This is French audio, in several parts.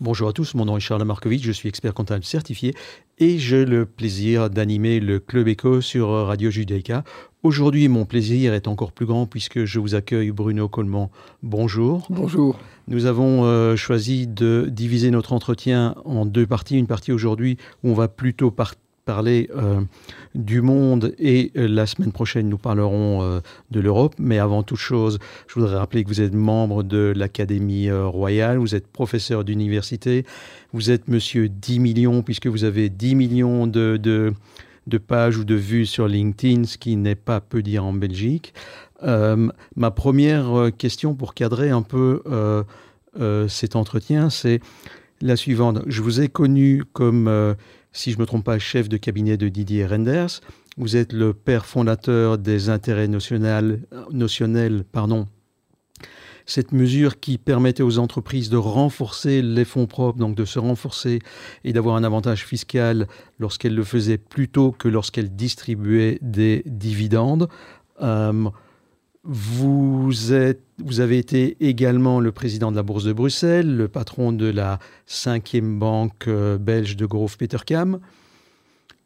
Bonjour à tous, mon nom est Charles Markovitch, je suis expert comptable certifié et j'ai le plaisir d'animer le Club Echo sur Radio Judaïka. Aujourd'hui, mon plaisir est encore plus grand puisque je vous accueille Bruno Coleman. Bonjour. Bonjour. Nous avons euh, choisi de diviser notre entretien en deux parties. Une partie aujourd'hui où on va plutôt partir parler euh, du monde et euh, la semaine prochaine, nous parlerons euh, de l'Europe. Mais avant toute chose, je voudrais rappeler que vous êtes membre de l'Académie royale, vous êtes professeur d'université, vous êtes monsieur 10 millions puisque vous avez 10 millions de, de, de pages ou de vues sur LinkedIn, ce qui n'est pas peu dire en Belgique. ma première question pour cadrer un peu cet entretien, c'est la suivante. Je vous ai connu comme si je ne me trompe pas, chef de cabinet de Didier Renders. Vous êtes le père fondateur des intérêts notionnels, pardon, cette mesure qui permettait aux entreprises de renforcer les fonds propres, donc de se renforcer et d'avoir un avantage fiscal lorsqu'elles le faisaient plutôt que lorsqu'elles distribuaient des dividendes. Euh, vous, êtes, vous avez été également le président de la Bourse de Bruxelles, le patron de la cinquième banque euh, belge de Grove Petercam.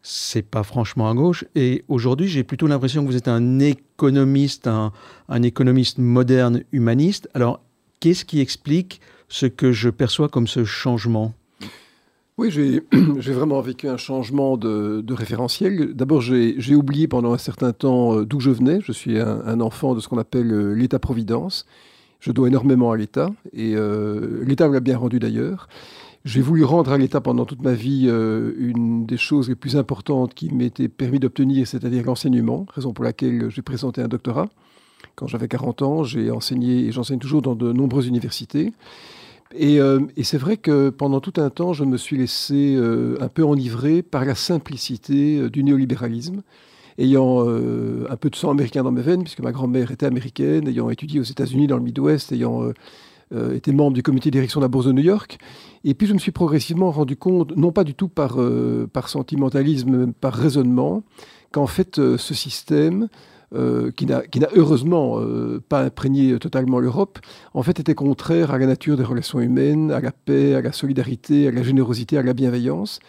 C'est pas franchement à gauche. Et aujourd'hui, j'ai plutôt l'impression que vous êtes un économiste, un, un économiste moderne, humaniste. Alors, qu'est-ce qui explique ce que je perçois comme ce changement? Oui, j'ai vraiment vécu un changement de, référentiel. D'abord, j'ai oublié pendant un certain temps euh, d'où je venais. Je suis un, enfant de ce qu'on appelle euh, l'État-providence. Je dois énormément à l'État, et euh, l'État me l'a bien rendu d'ailleurs. J'ai voulu rendre à l'État pendant toute ma vie une des choses les plus importantes qui m'était permis d'obtenir, c'est-à-dire l'enseignement, raison pour laquelle j'ai présenté un doctorat. Quand j'avais 40 ans, j'ai enseigné et j'enseigne toujours dans de nombreuses universités. Euh, et, c'est vrai que pendant tout un temps, je me suis laissé euh, un peu enivrer par la simplicité euh, du néolibéralisme, ayant un peu de sang américain dans mes veines, puisque ma grand-mère était américaine, ayant étudié aux États-Unis dans le Midwest, ayant été membre du comité de direction de la Bourse de New York. Et puis je me suis progressivement rendu compte, non pas du tout par, par sentimentalisme, mais par raisonnement, qu'en fait ce système euh, qui n'a heureusement euh, pas imprégné totalement l'Europe, en fait était contraire à la nature des relations humaines, à la paix, à la solidarité, à la générosité, à la bienveillance.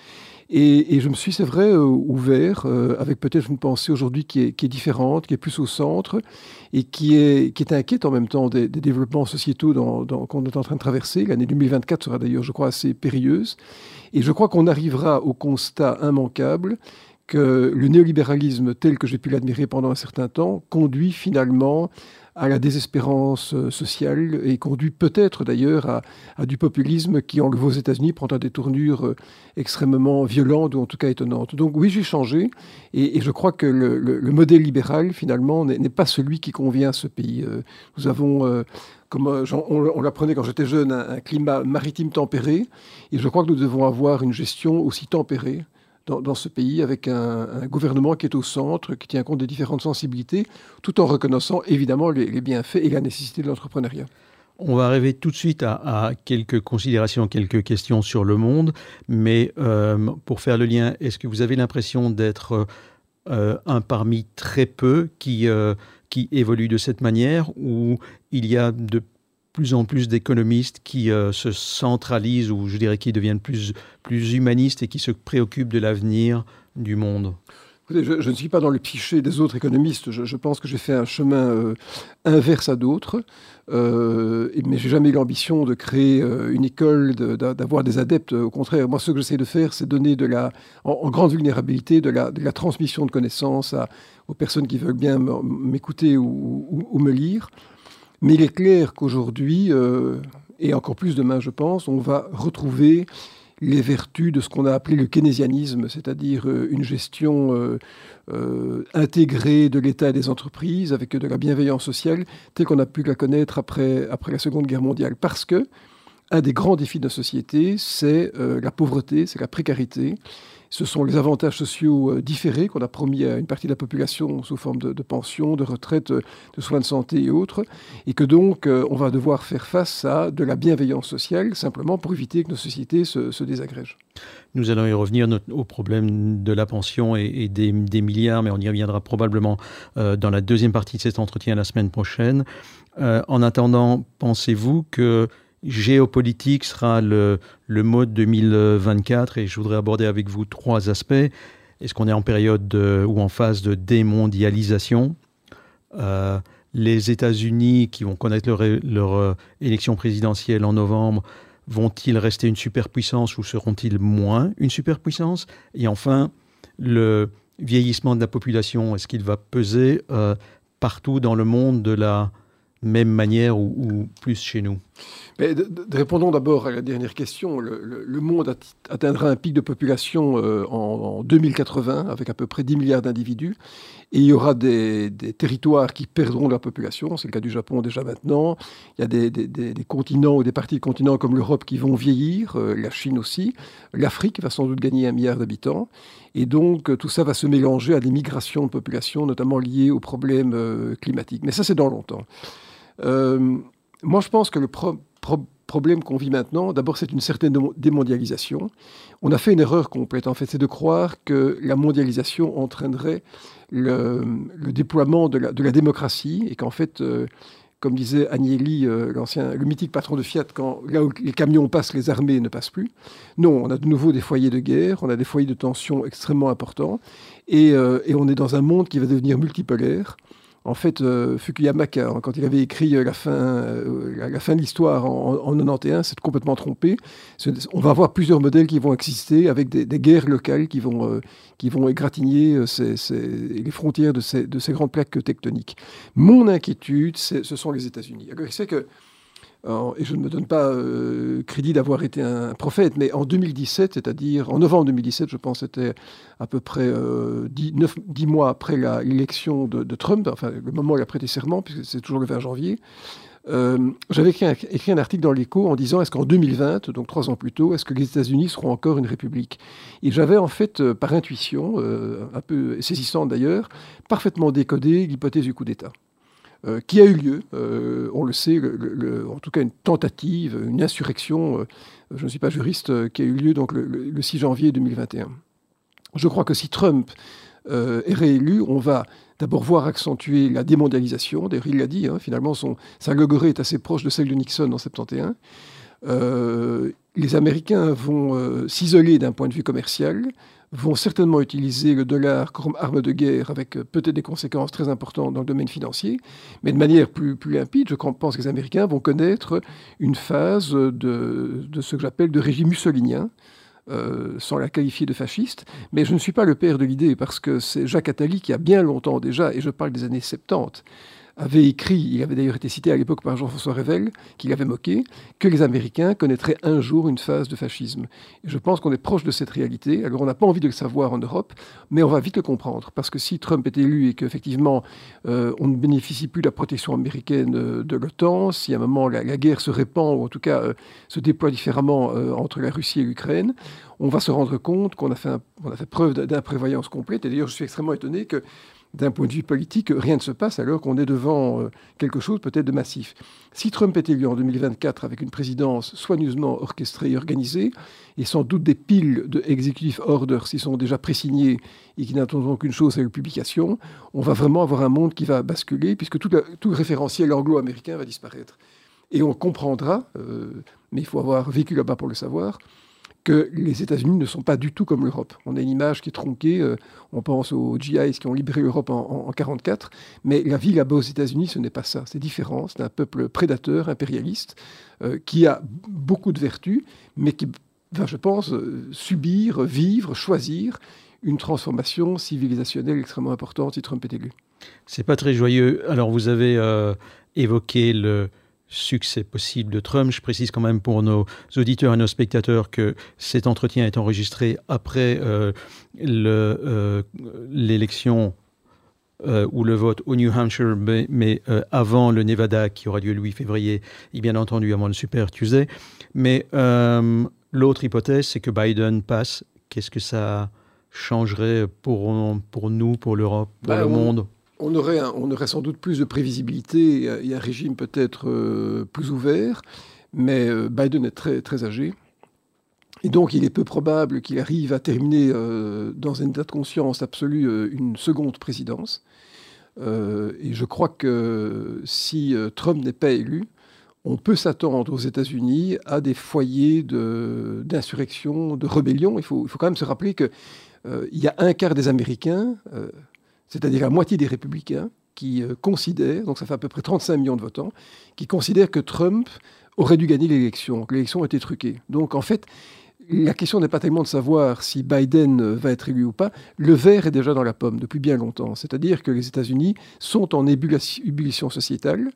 Et, je me suis, c'est vrai, euh, ouvert avec peut-être une pensée aujourd'hui qui est, différente, qui est plus au centre et qui est, qui est inquiète en même temps des, développements sociétaux qu'on est en train de traverser. L'année 2024 sera d'ailleurs, je crois, assez périlleuse. Et je crois qu'on arrivera au constat immanquable le néolibéralisme tel que j'ai pu l'admirer pendant un certain temps conduit finalement à la désespérance euh, sociale et conduit peut-être d'ailleurs à, du populisme qui, en aux États-Unis, prend des tournures euh, extrêmement violentes ou en tout cas étonnantes. Donc oui, j'ai changé et, je crois que le, modèle libéral, finalement, n'est pas celui qui convient à ce pays. Euh, nous avons... comme on, l'apprenait quand j'étais jeune, un, climat maritime tempéré. Et je crois que nous devons avoir une gestion aussi tempérée dans, ce pays avec un, gouvernement qui est au centre, qui tient compte des différentes sensibilités, tout en reconnaissant évidemment les, bienfaits et la nécessité de l'entrepreneuriat. On va arriver tout de suite à, quelques considérations, quelques questions sur le monde, mais euh, pour faire le lien, est-ce que vous avez l'impression d'être euh, un parmi très peu qui, euh, qui évolue de cette manière, ou il y a de plus en plus d'économistes qui euh, se centralisent ou je dirais qui deviennent plus, plus humanistes et qui se préoccupent de l'avenir du monde je, ne suis pas dans le cliché des autres économistes. Je, pense que j'ai fait un chemin euh, inverse à d'autres. Euh, mais j'ai jamais eu l'ambition de créer euh, une école, d'avoir des adeptes. Au contraire, moi, ce que j'essaie de faire, c'est donner de la, en, grande vulnérabilité de la, transmission de connaissances aux personnes qui veulent bien m'écouter ou, ou, me lire. Mais il est clair qu'aujourd'hui, euh, et encore plus demain, je pense, on va retrouver les vertus de ce qu'on a appelé le keynésianisme, c'est-à-dire euh, une gestion euh, intégrée de l'État et des entreprises avec de la bienveillance sociale, telle qu'on a pu la connaître après, après la Seconde Guerre mondiale. Parce que un des grands défis de la société, c'est la pauvreté, c'est la précarité ce sont les avantages sociaux euh, différés qu'on a promis à une partie de la population sous forme de, de pension, de retraite, euh, de soins de santé et autres, et que donc euh, on va devoir faire face à de la bienveillance sociale simplement pour éviter que nos sociétés se, désagrègent. Nous allons y revenir au problème de la pension et, des, milliards, mais on y reviendra probablement dans la deuxième partie de cet entretien la semaine prochaine. en attendant, pensez-vous que géopolitique sera le, le mode 2024 et je voudrais aborder avec vous trois aspects. Est-ce qu'on est en période ou en phase de démondialisation? Euh, Les États-Unis, qui vont connaître leur, leur euh, élection présidentielle en novembre, vont-ils rester une superpuissance ou seront-ils moins une superpuissance? Et enfin, le vieillissement de la population, est-ce qu'il va peser euh, partout dans le monde de la même manière ou, plus chez nous Répondons d'abord à la dernière question. Le, monde atteindra un pic de population euh, en, 2080 avec à peu près 10 milliards d'individus. Et il y aura des, territoires qui perdront leur population. C'est le cas du Japon déjà maintenant. Il y a des, continents ou des parties de continents comme l'Europe qui vont vieillir, euh, la Chine aussi. L'Afrique va sans doute gagner un milliard d'habitants. Et donc tout ça va se mélanger à des migrations de population, notamment liées aux problèmes euh, climatiques. Mais ça, c'est dans longtemps. Euh, moi, je pense que le problème qu'on vit maintenant, d'abord, c'est une certaine démondialisation. On a fait une erreur complète, en fait, c'est de croire que la mondialisation entraînerait le, déploiement de la, démocratie et qu'en fait, euh, comme disait Agnelli, euh, le mythique patron de Fiat, quand là où les camions passent, les armées ne passent plus. Non, on a de nouveau des foyers de guerre, on a des foyers de tension extrêmement importants, et on est dans un monde qui va devenir multipolaire. En fait, euh, Fukuyama, quand il avait écrit euh, la fin, euh, la fin de l'histoire en, en 91, s'est complètement trompé. On va avoir plusieurs modèles qui vont exister avec des, guerres locales qui vont, qui vont égratigner les frontières de ces, de ces, grandes plaques tectoniques. Mon inquiétude, ce sont les États-Unis. C'est que et je ne me donne pas euh, crédit d'avoir été un prophète, mais en 2017, c'est-à-dire en novembre 2017, je pense c'était à peu près euh, dix, mois après l'élection de, Trump, enfin le moment où il a prêté serment, puisque c'est toujours le 20 janvier, euh, j'avais écrit, un, article dans l'écho en disant est-ce qu'en 2020, donc trois ans plus tôt, est-ce que les États-Unis seront encore une république? Et j'avais en fait, par intuition, un peu saisissante d'ailleurs, parfaitement décodé l'hypothèse du coup d'État. Euh, qui a eu lieu, euh, on le sait, en tout cas une tentative, une insurrection, euh, je ne suis pas juriste, qui a eu lieu donc le, 6 janvier 2021. Je crois que si Trump est réélu, on va d'abord voir accentuer la démondialisation. D'ailleurs, il l'a dit, hein, finalement, son, sa logorée est assez proche de celle de Nixon en 71. les Américains vont s'isoler d'un point de vue commercial vont certainement utiliser le dollar comme arme de guerre avec euh, peut-être des conséquences très importantes dans le domaine financier, mais de manière plus, limpide, je pense que les Américains vont connaître une phase de, de ce que j'appelle de régime mussolinien, euh, sans la qualifier de fasciste, mais je ne suis pas le père de l'idée parce que c'est Jacques Attali qui a bien longtemps déjà, et je parle des années 70, avait écrit, il avait d'ailleurs été cité à l'époque par Jean-François Revel, qu'il avait moqué, que les Américains connaîtraient un jour une phase de fascisme. Et je pense qu'on est proche de cette réalité. Alors on n'a pas envie de le savoir en Europe, mais on va vite le comprendre. Parce que si Trump est élu et qu'effectivement euh, on ne bénéficie plus de la protection américaine euh, de l'OTAN, si à un moment la, guerre se répand, ou en tout cas euh, se déploie différemment entre la Russie et l'Ukraine, on va se rendre compte qu'on a fait, a fait preuve d'imprévoyance complète. Et d'ailleurs, je suis extrêmement étonné que d'un point de vue politique, rien ne se passe alors qu'on est devant euh, quelque chose peut-être de massif. Si Trump est élu en 2024 avec une présidence soigneusement orchestrée et organisée, et sans doute des piles de executive orders qui sont déjà présignés et qui n'attendront qu'une chose, c'est la publication, on va vraiment avoir un monde qui va basculer, puisque tout, le référentiel anglo-américain va disparaître. Et on comprendra, euh, mais il faut avoir vécu là-bas pour le savoir, que les États-Unis ne sont pas du tout comme l'Europe. On a une image qui est tronquée. Euh, on pense aux GIs qui ont libéré l'Europe en 1944. Mais la vie là-bas aux États-Unis, ce n'est pas ça. C'est différent. C'est un peuple prédateur, impérialiste, euh, qui a beaucoup de vertus, mais qui va, je pense, euh, subir, vivre, choisir une transformation civilisationnelle extrêmement importante si Trump est élu. C'est pas très joyeux. Alors, vous avez évoqué le succès possible de Trump. Je précise quand même pour nos auditeurs et nos spectateurs que cet entretien est enregistré après euh, euh, l'élection euh, ou le vote au New Hampshire, mais, avant le Nevada qui aura lieu le 8 février et bien entendu avant le Super Tuesday. Mais l'autre hypothèse, c'est que Biden passe. Qu'est-ce que ça changerait pour, pour nous, pour l'Europe, pour bah, le monde? On aurait, sans doute plus de prévisibilité et un régime peut-être euh, plus ouvert, mais euh, Biden est très, très âgé. Et donc, il est peu probable qu'il arrive à terminer euh, dans un état de conscience absolu une seconde présidence. et je crois que si Trump n'est pas élu, on peut s'attendre aux États-Unis à des foyers d'insurrection, de, rébellion. Il faut, quand même se rappeler qu'il y a un quart des Américains, c'est-à-dire la moitié des républicains, qui euh, considèrent, donc ça fait à peu près 35 millions de votants, qui considèrent que Trump aurait dû gagner l'élection, que l'élection a été truquée. Donc en fait, la question n'est pas tellement de savoir si Biden va être élu ou pas. Le verre est déjà dans la pomme depuis bien longtemps. C'est-à-dire que les États-Unis sont en ébullition sociétale.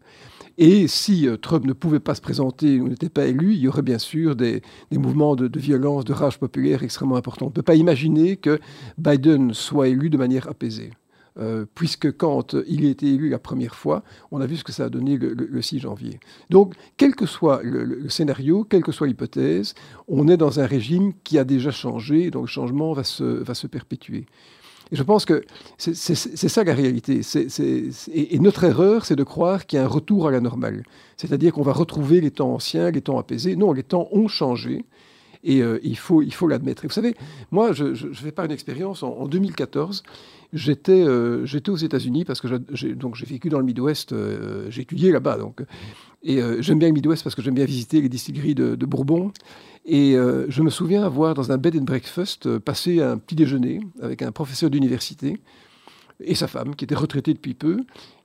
Et si euh, Trump ne pouvait pas se présenter ou n'était pas élu, il y aurait bien sûr des, mouvements de, violence, de rage populaire extrêmement importants. On ne peut pas imaginer que Biden soit élu de manière apaisée. Euh, puisque quand il a été élu la première fois, on a vu ce que ça a donné le, 6 janvier. Donc, quel que soit le, scénario, quelle que soit l'hypothèse, on est dans un régime qui a déjà changé, donc le changement va se, va se perpétuer. Et je pense que c'est ça la réalité. et, notre erreur, c'est de croire qu'il y a un retour à la normale. C'est-à-dire qu'on va retrouver les temps anciens, les temps apaisés. Non, les temps ont changé. Et euh, il faut l'admettre. Et vous savez, moi, je, je, fais pas une expérience. En, 2014, j'étais euh, j'étais aux États-Unis parce que j'ai donc j'ai vécu dans le Midwest. Euh, j'ai étudié là-bas, donc et j'aime bien le Midwest parce que j'aime bien visiter les distilleries de, de Bourbon. Et je me souviens avoir, dans un bed and breakfast, passé un petit déjeuner avec un professeur d'université et sa femme, qui était retraitée depuis peu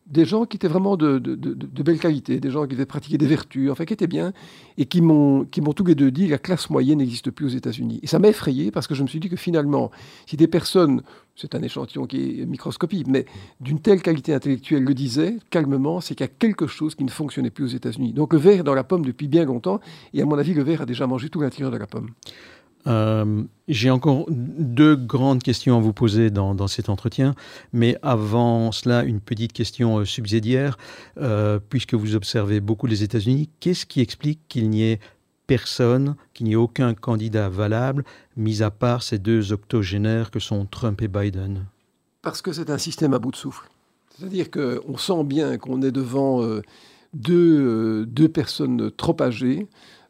des gens qui étaient vraiment de, de, belle qualité, des gens qui avaient pratiqué des vertus, enfin qui étaient bien, et qui m'ont tous les deux dit la classe moyenne n'existe plus aux États-Unis. Et ça m'a effrayé parce que je me suis dit que finalement, si des personnes, c'est un échantillon qui est microscopique, mais d'une telle qualité intellectuelle le disaient calmement, c'est qu'il y a quelque chose qui ne fonctionnait plus aux États-Unis. Donc le verre est dans la pomme depuis bien longtemps, et à mon avis, le verre a déjà mangé tout l'intérieur de la pomme. Euh, j'ai encore deux grandes questions à vous poser dans, cet entretien, mais avant cela, une petite question euh, subsidiaire. Euh, puisque vous observez beaucoup les États-Unis, qu'est-ce qui explique qu'il n'y ait personne, qu'il n'y ait aucun candidat valable, mis à part ces deux octogénaires que sont Trump et Biden? Parce que c'est un système à bout de souffle. C'est-à-dire qu'on sent bien qu'on est devant deux, deux, personnes trop âgées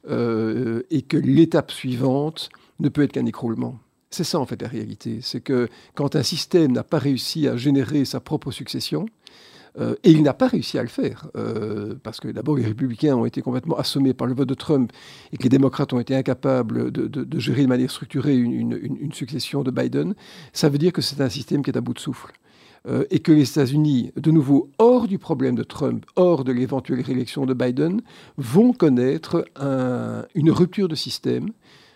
et que l'étape suivante, ne peut être qu'un écroulement. C'est ça en fait la réalité. C'est que quand un système n'a pas réussi à générer sa propre succession, euh, et il n'a pas réussi à le faire, euh, parce que d'abord les républicains ont été complètement assommés par le vote de Trump et que les démocrates ont été incapables de, gérer de manière structurée une, succession de Biden, ça veut dire que c'est un système qui est à bout de souffle. Euh, et que les États-Unis, de nouveau hors du problème de Trump, hors de l'éventuelle réélection de Biden, vont connaître une rupture de système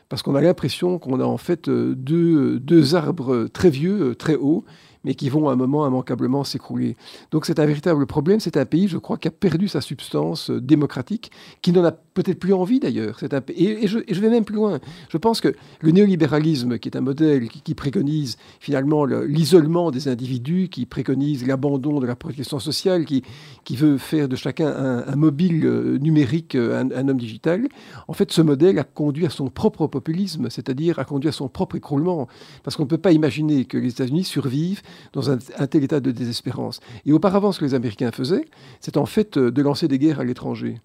parce qu'on a l'impression qu'on a en fait euh, deux, deux arbres très vieux, euh, très hauts, mais qui vont à un moment immanquablement s'écrouler. Donc c'est un véritable problème. C'est un pays, je crois, qui a perdu sa substance euh, démocratique, qui n'en a peut-être plus envie d'ailleurs. Un... Et, et, je, vais même plus loin. Je pense que le néolibéralisme, qui est un modèle qui, préconise finalement l'isolement des individus, qui préconise l'abandon de la protection sociale, qui, qui veut faire de chacun un, mobile euh, numérique, euh, un, homme digital, en fait ce modèle a conduit à son propre populisme, c'est-à-dire a conduit à son propre écroulement. Parce qu'on ne peut pas imaginer que les États-Unis survivent dans un, tel état de désespérance. Et auparavant, ce que les Américains faisaient, c'est en fait euh, de lancer des guerres à l'étranger.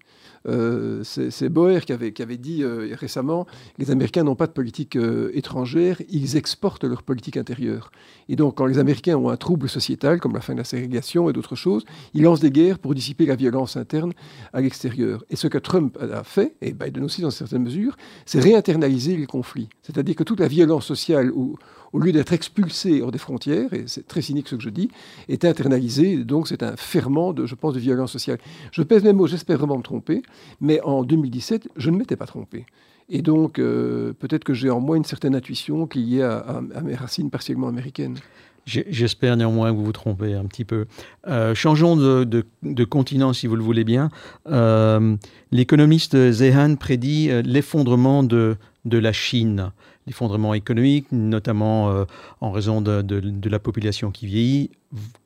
Euh, c'est Boer qui avait, dit euh, récemment les Américains n'ont pas de politique euh, étrangère, ils exportent leur politique intérieure. Et donc, quand les Américains ont un trouble sociétal, comme la fin de la ségrégation et d'autres choses, ils lancent des guerres pour dissiper la violence interne à l'extérieur. Et ce que Trump a fait, et Biden aussi dans certaines mesures, c'est réinternaliser les conflits. C'est-à-dire que toute la violence sociale ou au lieu d'être expulsé hors des frontières, et c'est très cynique ce que je dis, est internalisé. Donc c'est un ferment, de, je pense, de violence sociale. Je pèse mes mots, j'espère vraiment me tromper, mais en 2017, je ne m'étais pas trompé. Et donc, euh, peut-être que j'ai en moi une certaine intuition qui est liée à, mes racines partiellement américaines. J'espère néanmoins que vous vous trompez un petit peu. Euh, changeons de, continent, si vous le voulez bien. Euh, l'économiste Zehan prédit l'effondrement de, de la Chine l'effondrement économique, notamment euh, en raison de, la population qui vieillit.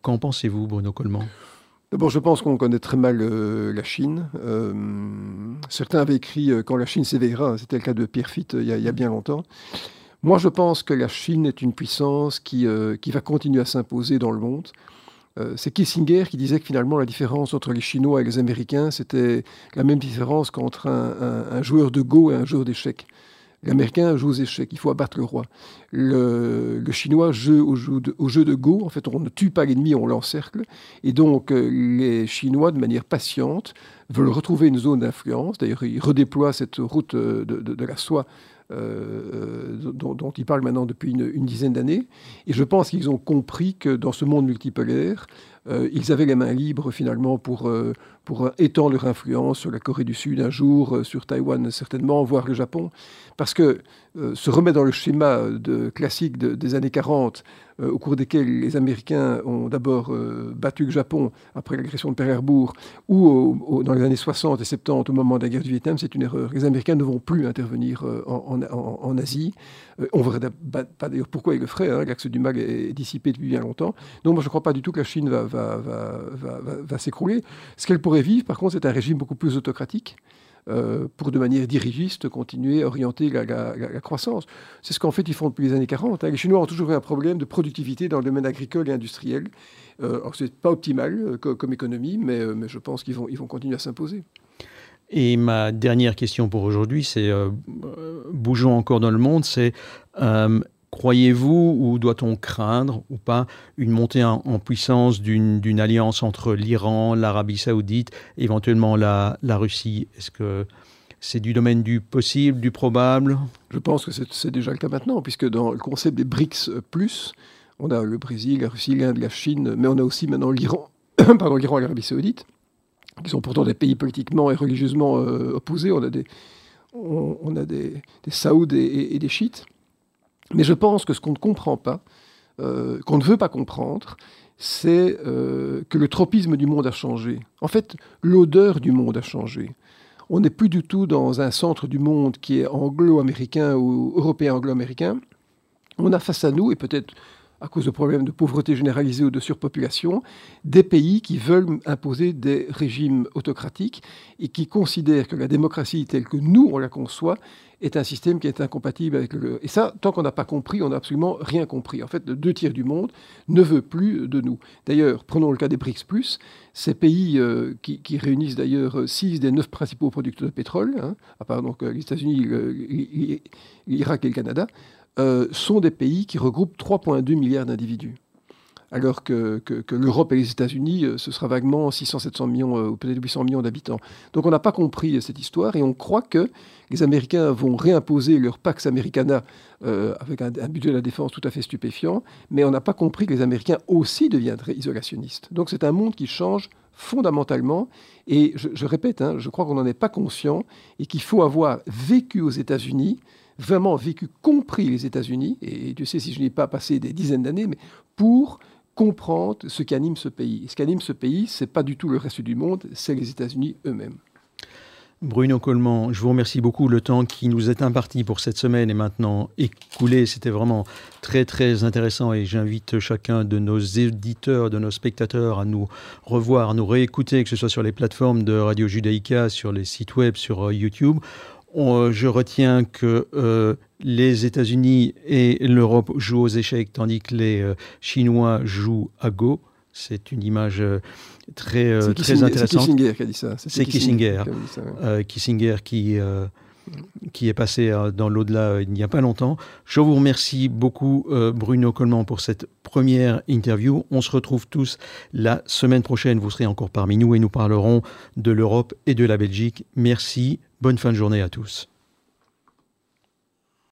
Qu'en pensez-vous, Bruno Coleman? D'abord, je pense qu'on connaît très mal euh, la Chine. Euh, certains avaient écrit Quand la Chine s'éveillera, c'était le cas de Pierre Fitt il y, a, bien longtemps. Moi, je pense que la Chine est une puissance qui, qui va continuer à s'imposer dans le monde. C'est Kissinger qui disait que finalement la différence entre les Chinois et les Américains, c'était la même différence qu'entre un, joueur de Go et un joueur d'échecs. L'Américain joue aux échecs, il faut abattre le roi. Le, Chinois joue au jeu, de, Go, en fait on ne tue pas l'ennemi, on l'encercle. Et donc euh, les Chinois, de manière patiente, veulent retrouver une zone d'influence. D'ailleurs, ils redéploient cette route de, de la soie euh, dont, ils parlent maintenant depuis une, dizaine d'années. Et je pense qu'ils ont compris que dans ce monde multipolaire, euh, ils avaient les mains libres finalement pour, euh, pour étendre leur influence sur la Corée du Sud un jour, euh, sur Taïwan certainement, voire le Japon. Parce que se remettre dans le schéma de, classique des années 40, au cours desquels les Américains ont d'abord battu le Japon après l'agression de Pearl Harbor, ou dans les années 60 et 70 au moment de la guerre du Vietnam, c'est une erreur. Les Américains ne vont plus intervenir en, Asie. on ne verrait pas d'ailleurs pourquoi ils le feraient. Hein, L'axe du mal est dissipé depuis bien longtemps. Donc moi je ne crois pas du tout que la Chine va va, s'écrouler. Ce qu'elle pourrait vivre, par contre, c'est un régime beaucoup plus autocratique. Euh, pour de manière dirigiste continuer à orienter la, croissance. C'est ce qu'en fait ils font depuis les années 40. Hein. Les Chinois ont toujours eu un problème de productivité dans le domaine agricole et industriel. Euh, alors c'est pas optimal euh, comme économie, mais, euh, mais, je pense qu'ils vont, ils vont continuer à s'imposer. Et ma dernière question pour aujourd'hui, c'est bougeons encore dans le monde, c'est Croyez-vous ou doit-on craindre ou pas une montée en, puissance d'une alliance entre l'Iran, l'Arabie saoudite, éventuellement la, Russie? Est-ce que c'est du domaine du possible, du probable? Je pense que c'est déjà le cas maintenant, puisque dans le concept des BRICS, on a le Brésil, la Russie, l'Inde, la Chine, mais on a aussi maintenant l'Iran, pardon, l'Iran et l'Arabie saoudite, qui sont pourtant des pays politiquement et religieusement euh, opposés. On a des, on, a des, des Saouds et des Chiites. Mais je pense que ce qu'on ne comprend pas, euh, qu'on ne veut pas comprendre, c'est euh, que le tropisme du monde a changé. En fait, l'odeur du monde a changé. On n'est plus du tout dans un centre du monde qui est anglo-américain ou européen anglo-américain. On a face à nous, et peut-être à cause de problèmes de pauvreté généralisée ou de surpopulation, des pays qui veulent imposer des régimes autocratiques et qui considèrent que la démocratie telle que nous, on la conçoit, est un système qui est incompatible avec le... Et ça, tant qu'on n'a pas compris, on n'a absolument rien compris. En fait, deux tiers du monde ne veut plus de nous. D'ailleurs, prenons le cas des BRICS+, ces pays euh, qui, réunissent d'ailleurs six des neuf principaux producteurs de pétrole, hein, à part donc euh, les États-Unis, l'Irak et le Canada, euh, sont des pays qui regroupent 3,2 milliards d'individus. Alors que, l'Europe et les États-Unis, euh, ce sera vaguement 600-700 millions euh, ou peut-être 800 millions d'habitants. Donc on n'a pas compris cette histoire et on croit que les Américains vont réimposer leur Pax Americana avec un, budget de la défense tout à fait stupéfiant, mais on n'a pas compris que les Américains aussi deviendraient isolationnistes. Donc c'est un monde qui change fondamentalement. Et je, répète, hein, je crois qu'on n'en est pas conscient et qu'il faut avoir vécu aux États-Unis vraiment vécu, compris les États-Unis, et Dieu sait si je n'ai pas passé des dizaines d'années, mais pour comprendre ce qui anime ce pays. Et ce qui anime ce pays, ce n'est pas du tout le reste du monde, c'est les États-Unis eux-mêmes. Bruno Coleman, je vous remercie beaucoup. Le temps qui nous est imparti pour cette semaine est maintenant écoulé. C'était vraiment très très intéressant et j'invite chacun de nos éditeurs, de nos spectateurs à nous revoir, à nous réécouter, que ce soit sur les plateformes de Radio Judaïka, sur les sites web, sur euh, YouTube. Euh, je retiens que euh, les États-Unis et l'Europe jouent aux échecs, tandis que les euh, Chinois jouent à Go. C'est une image très, très intéressante. C'est Kissinger qui a dit ça. C'est Kissinger. Kissinger qui, qui est passé dans l'au-delà il n'y a pas longtemps. Je vous remercie beaucoup, Bruno Coleman, pour cette première interview. On se retrouve tous la semaine prochaine. Vous serez encore parmi nous et nous parlerons de l'Europe et de la Belgique. Merci. Bonne fin de journée à tous.